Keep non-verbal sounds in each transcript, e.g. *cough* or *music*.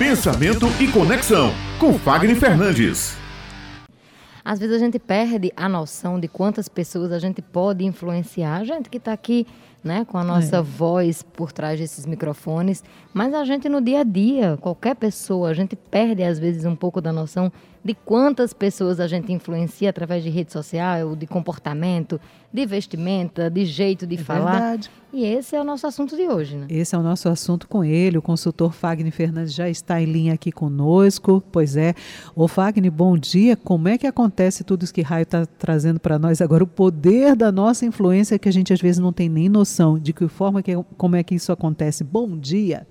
Pensamento e Conexão, com Fagner Fernandes. Às vezes a gente perde a noção de quantas pessoas a gente pode influenciar. A gente que está aqui né, com a nossa é. voz por trás desses microfones, mas a gente no dia a dia, qualquer pessoa, a gente perde às vezes um pouco da noção de quantas pessoas a gente influencia através de rede social, de comportamento, de vestimenta, de jeito de é falar. Verdade. E esse é o nosso assunto de hoje, né? Esse é o nosso assunto com ele. O consultor Fagner Fernandes já está em linha aqui conosco. Pois é. Ô Fagner, bom dia. Como é que acontece tudo isso que Raio está trazendo para nós agora? O poder da nossa influência que a gente às vezes não tem nem noção de que forma que como é que isso acontece. Bom dia.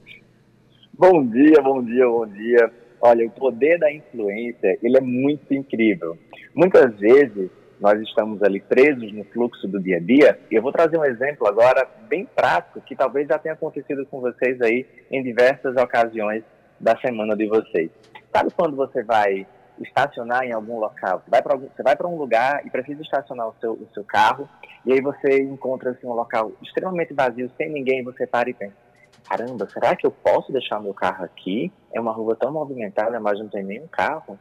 Bom dia, bom dia, bom dia. Olha, o poder da influência, ele é muito incrível. Muitas vezes nós estamos ali presos no fluxo do dia a dia, e eu vou trazer um exemplo agora bem prático, que talvez já tenha acontecido com vocês aí em diversas ocasiões da semana de vocês. Sabe quando você vai estacionar em algum local? Você vai para um lugar e precisa estacionar o seu, o seu carro, e aí você encontra assim, um local extremamente vazio, sem ninguém, você para e pensa, caramba, será que eu posso deixar meu carro aqui? É uma rua tão movimentada, mas não tem nenhum carro.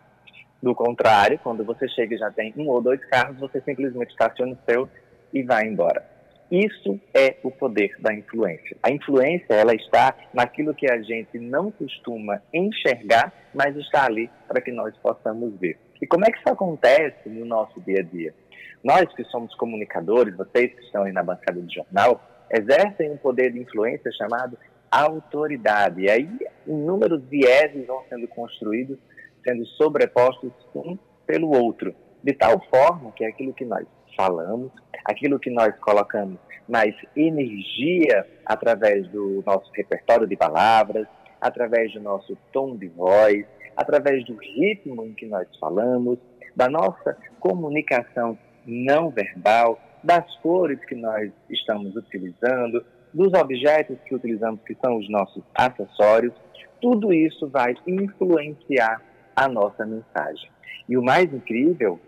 Do contrário, quando você chega e já tem um ou dois carros, você simplesmente estaciona o seu e vai embora. Isso é o poder da influência. A influência, ela está naquilo que a gente não costuma enxergar, mas está ali para que nós possamos ver. E como é que isso acontece no nosso dia a dia? Nós que somos comunicadores, vocês que estão aí na bancada do jornal, exercem um poder de influência chamado autoridade. E aí, inúmeros vieses vão sendo construídos, sendo sobrepostos um pelo outro, de tal forma que aquilo que nós falamos, aquilo que nós colocamos mais energia através do nosso repertório de palavras, através do nosso tom de voz, através do ritmo em que nós falamos, da nossa comunicação não verbal, das cores que nós estamos utilizando, dos objetos que utilizamos, que são os nossos acessórios, tudo isso vai influenciar a nossa mensagem. E o mais incrível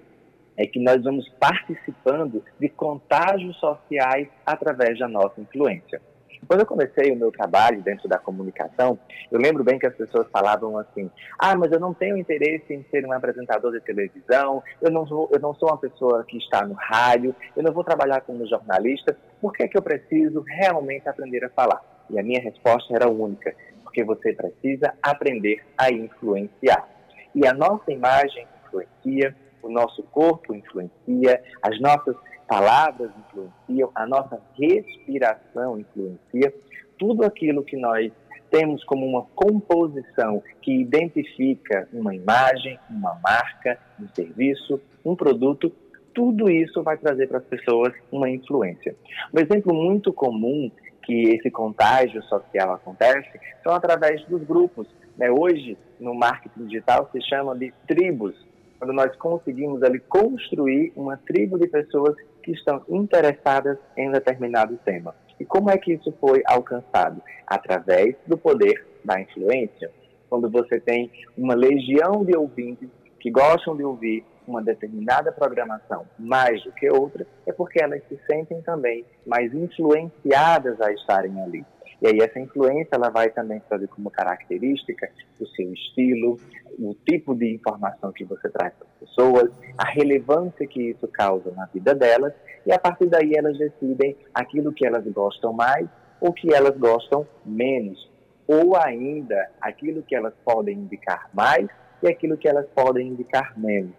é que nós vamos participando de contágios sociais através da nossa influência. Quando eu comecei o meu trabalho dentro da comunicação, eu lembro bem que as pessoas falavam assim: ah, mas eu não tenho interesse em ser um apresentador de televisão, eu não, vou, eu não sou uma pessoa que está no rádio, eu não vou trabalhar como jornalista, por que, é que eu preciso realmente aprender a falar? E a minha resposta era única: porque você precisa aprender a influenciar. E a nossa imagem influencia, o nosso corpo influencia, as nossas palavras influenciam, a nossa respiração influencia, tudo aquilo que nós temos como uma composição que identifica uma imagem, uma marca, um serviço, um produto, tudo isso vai trazer para as pessoas uma influência. Um exemplo muito comum que esse contágio social acontece são através dos grupos. Né? Hoje, no marketing digital, se chama de tribos, quando nós conseguimos ali construir uma tribo de pessoas que estão interessadas em determinado tema. E como é que isso foi alcançado? Através do poder da influência. Quando você tem uma legião de ouvintes que gostam de ouvir uma determinada programação mais do que outra, é porque elas se sentem também mais influenciadas a estarem ali. E aí essa influência ela vai também trazer como característica o seu estilo, o tipo de informação que você traz para as pessoas, a relevância que isso causa na vida delas, e a partir daí elas decidem aquilo que elas gostam mais ou que elas gostam menos, ou ainda aquilo que elas podem indicar mais e aquilo que elas podem indicar menos,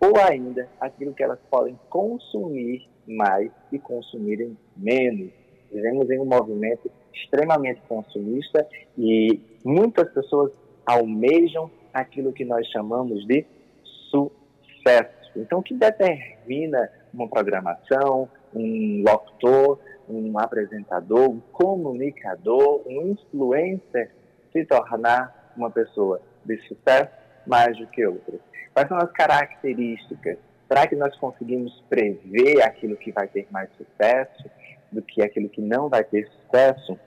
ou ainda aquilo que elas podem consumir mais e consumirem menos. Vivemos em um movimento extremamente consumista e muitas pessoas almejam aquilo que nós chamamos de sucesso. Então, o que determina uma programação, um locutor, um apresentador, um comunicador, um influencer se tornar uma pessoa de sucesso mais do que outras? Quais são as características? Será que nós conseguimos prever aquilo que vai ter mais sucesso do que aquilo que não vai ter sucesso?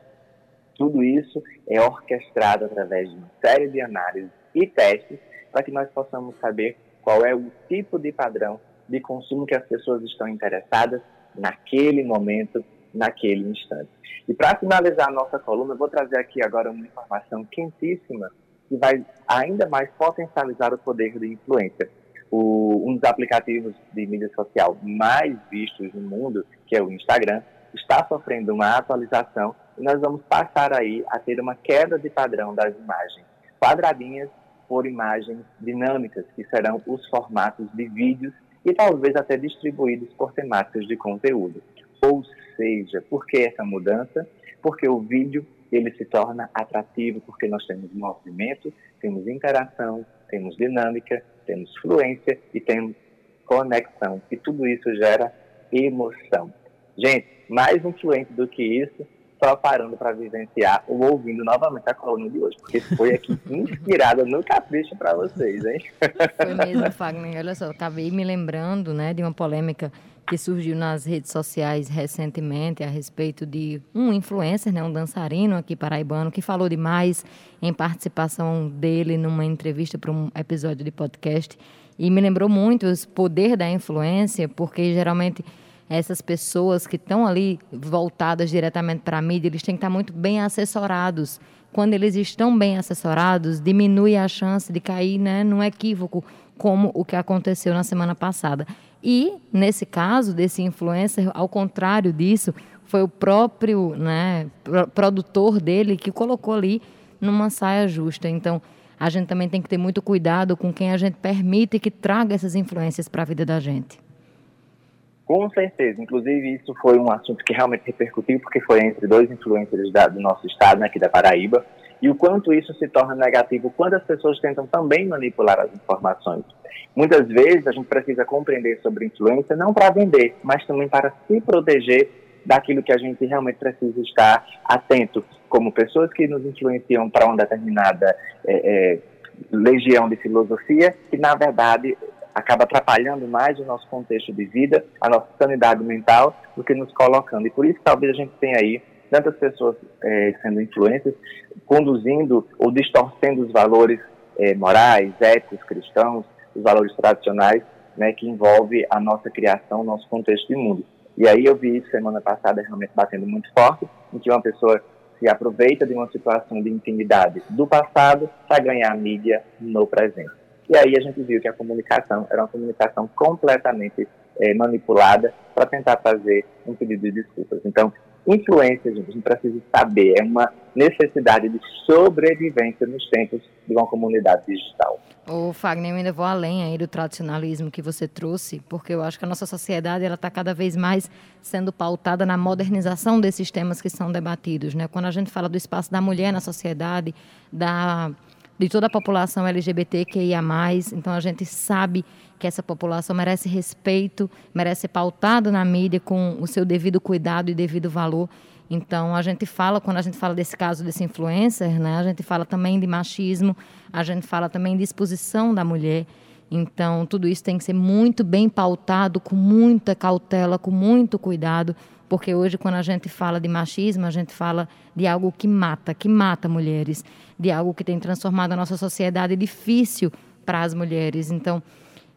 Tudo isso é orquestrado através de uma série de análises e testes para que nós possamos saber qual é o tipo de padrão de consumo que as pessoas estão interessadas naquele momento, naquele instante. E para finalizar a nossa coluna, eu vou trazer aqui agora uma informação quentíssima que vai ainda mais potencializar o poder de influência. O, um dos aplicativos de mídia social mais vistos no mundo, que é o Instagram, está sofrendo uma atualização e nós vamos passar aí a ter uma queda de padrão das imagens quadradinhas por imagens dinâmicas, que serão os formatos de vídeos e talvez até distribuídos por temáticas de conteúdo. Ou seja, por que essa mudança? Porque o vídeo ele se torna atrativo porque nós temos movimento, temos interação, temos dinâmica, temos fluência e temos conexão. E tudo isso gera emoção. Gente, mais influente do que isso, só parando para vivenciar ou ouvindo novamente a coluna de hoje, porque foi aqui *laughs* inspirada no capricho para vocês, hein? Foi mesmo, Fagner. Olha só, acabei me lembrando né, de uma polêmica que surgiu nas redes sociais recentemente a respeito de um influencer, né, um dançarino aqui paraibano, que falou demais em participação dele numa entrevista para um episódio de podcast. E me lembrou muito o poder da influência, porque geralmente essas pessoas que estão ali voltadas diretamente para a mídia, eles têm que estar muito bem assessorados. Quando eles estão bem assessorados, diminui a chance de cair né, num equívoco, como o que aconteceu na semana passada. E, nesse caso, desse influencer, ao contrário disso, foi o próprio né, produtor dele que colocou ali numa saia justa. Então, a gente também tem que ter muito cuidado com quem a gente permite que traga essas influências para a vida da gente. Com certeza. Inclusive, isso foi um assunto que realmente repercutiu, porque foi entre dois influencers da, do nosso estado, né, aqui da Paraíba, e o quanto isso se torna negativo quando as pessoas tentam também manipular as informações. Muitas vezes a gente precisa compreender sobre influência não para vender, mas também para se proteger daquilo que a gente realmente precisa estar atento, como pessoas que nos influenciam para uma determinada é, é, legião de filosofia, que na verdade acaba atrapalhando mais o nosso contexto de vida, a nossa sanidade mental, do que nos colocando. E por isso talvez a gente tenha aí tantas pessoas é, sendo influências, conduzindo ou distorcendo os valores é, morais, éticos, cristãos, os valores tradicionais, né, que envolve a nossa criação, o nosso contexto de mundo. E aí eu vi isso semana passada realmente batendo muito forte, em que uma pessoa se aproveita de uma situação de intimidade do passado para ganhar mídia no presente. E aí a gente viu que a comunicação era uma comunicação completamente é, manipulada para tentar fazer um pedido de desculpas. Então, influência, a gente precisa saber, é uma necessidade de sobrevivência nos tempos de uma comunidade digital. O Fagner, eu ainda vou além aí do tradicionalismo que você trouxe, porque eu acho que a nossa sociedade ela está cada vez mais sendo pautada na modernização desses temas que são debatidos, né? Quando a gente fala do espaço da mulher na sociedade, da de toda a população LGBTQIA+. Então, a gente sabe que essa população merece respeito, merece ser pautado na mídia com o seu devido cuidado e devido valor. Então, a gente fala, quando a gente fala desse caso desse influencer, né, a gente fala também de machismo, a gente fala também de exposição da mulher. Então, tudo isso tem que ser muito bem pautado, com muita cautela, com muito cuidado, porque hoje, quando a gente fala de machismo, a gente fala de algo que mata, que mata mulheres, de algo que tem transformado a nossa sociedade difícil para as mulheres. Então,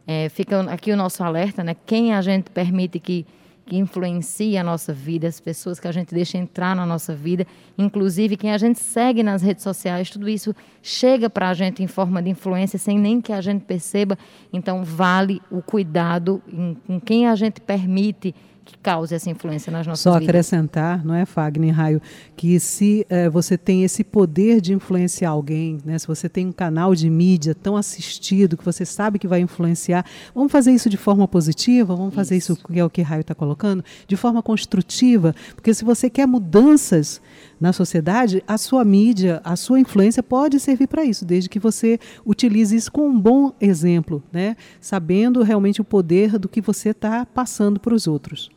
é, fica aqui o nosso alerta, né? Quem a gente permite que, que influencie a nossa vida, as pessoas que a gente deixa entrar na nossa vida, inclusive quem a gente segue nas redes sociais, tudo isso chega para a gente em forma de influência sem nem que a gente perceba. Então, vale o cuidado em, em quem a gente permite que cause essa influência nas nossas Só vidas. Só acrescentar, não é, Fagner Raio, que se é, você tem esse poder de influenciar alguém, né, se você tem um canal de mídia tão assistido que você sabe que vai influenciar, vamos fazer isso de forma positiva, vamos fazer isso, isso que é o que Raio está colocando, de forma construtiva, porque se você quer mudanças na sociedade, a sua mídia, a sua influência pode servir para isso, desde que você utilize isso com um bom exemplo, né, sabendo realmente o poder do que você está passando para os outros.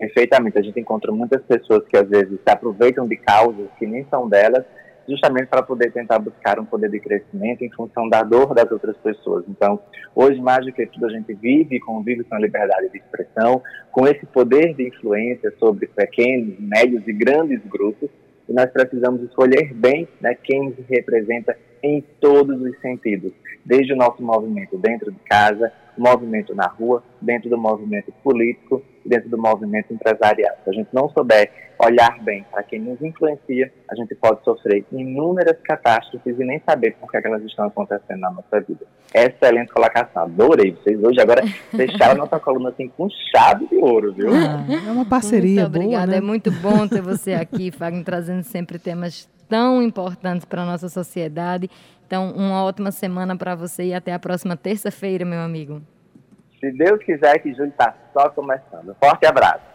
Perfeitamente. A gente encontra muitas pessoas que às vezes se aproveitam de causas que nem são delas, justamente para poder tentar buscar um poder de crescimento em função da dor das outras pessoas. Então, hoje, mais do que tudo, a gente vive e convive com a liberdade de expressão, com esse poder de influência sobre pequenos, médios e grandes grupos, e nós precisamos escolher bem né, quem representa em todos os sentidos, desde o nosso movimento dentro de casa, movimento na rua, dentro do movimento político, dentro do movimento empresarial. Se a gente não souber olhar bem para quem nos influencia, a gente pode sofrer inúmeras catástrofes e nem saber por que elas estão acontecendo na nossa vida. Excelente colocação, adorei vocês hoje. Agora *laughs* fecharam a nossa coluna assim com chave de ouro, viu? Ah, é uma parceria muito obrigada, boa, né? é muito bom ter você aqui, Fagner, trazendo sempre temas tão importantes para a nossa sociedade. Então, uma ótima semana para você e até a próxima terça-feira, meu amigo. Se Deus quiser que julho está só começando. Forte abraço.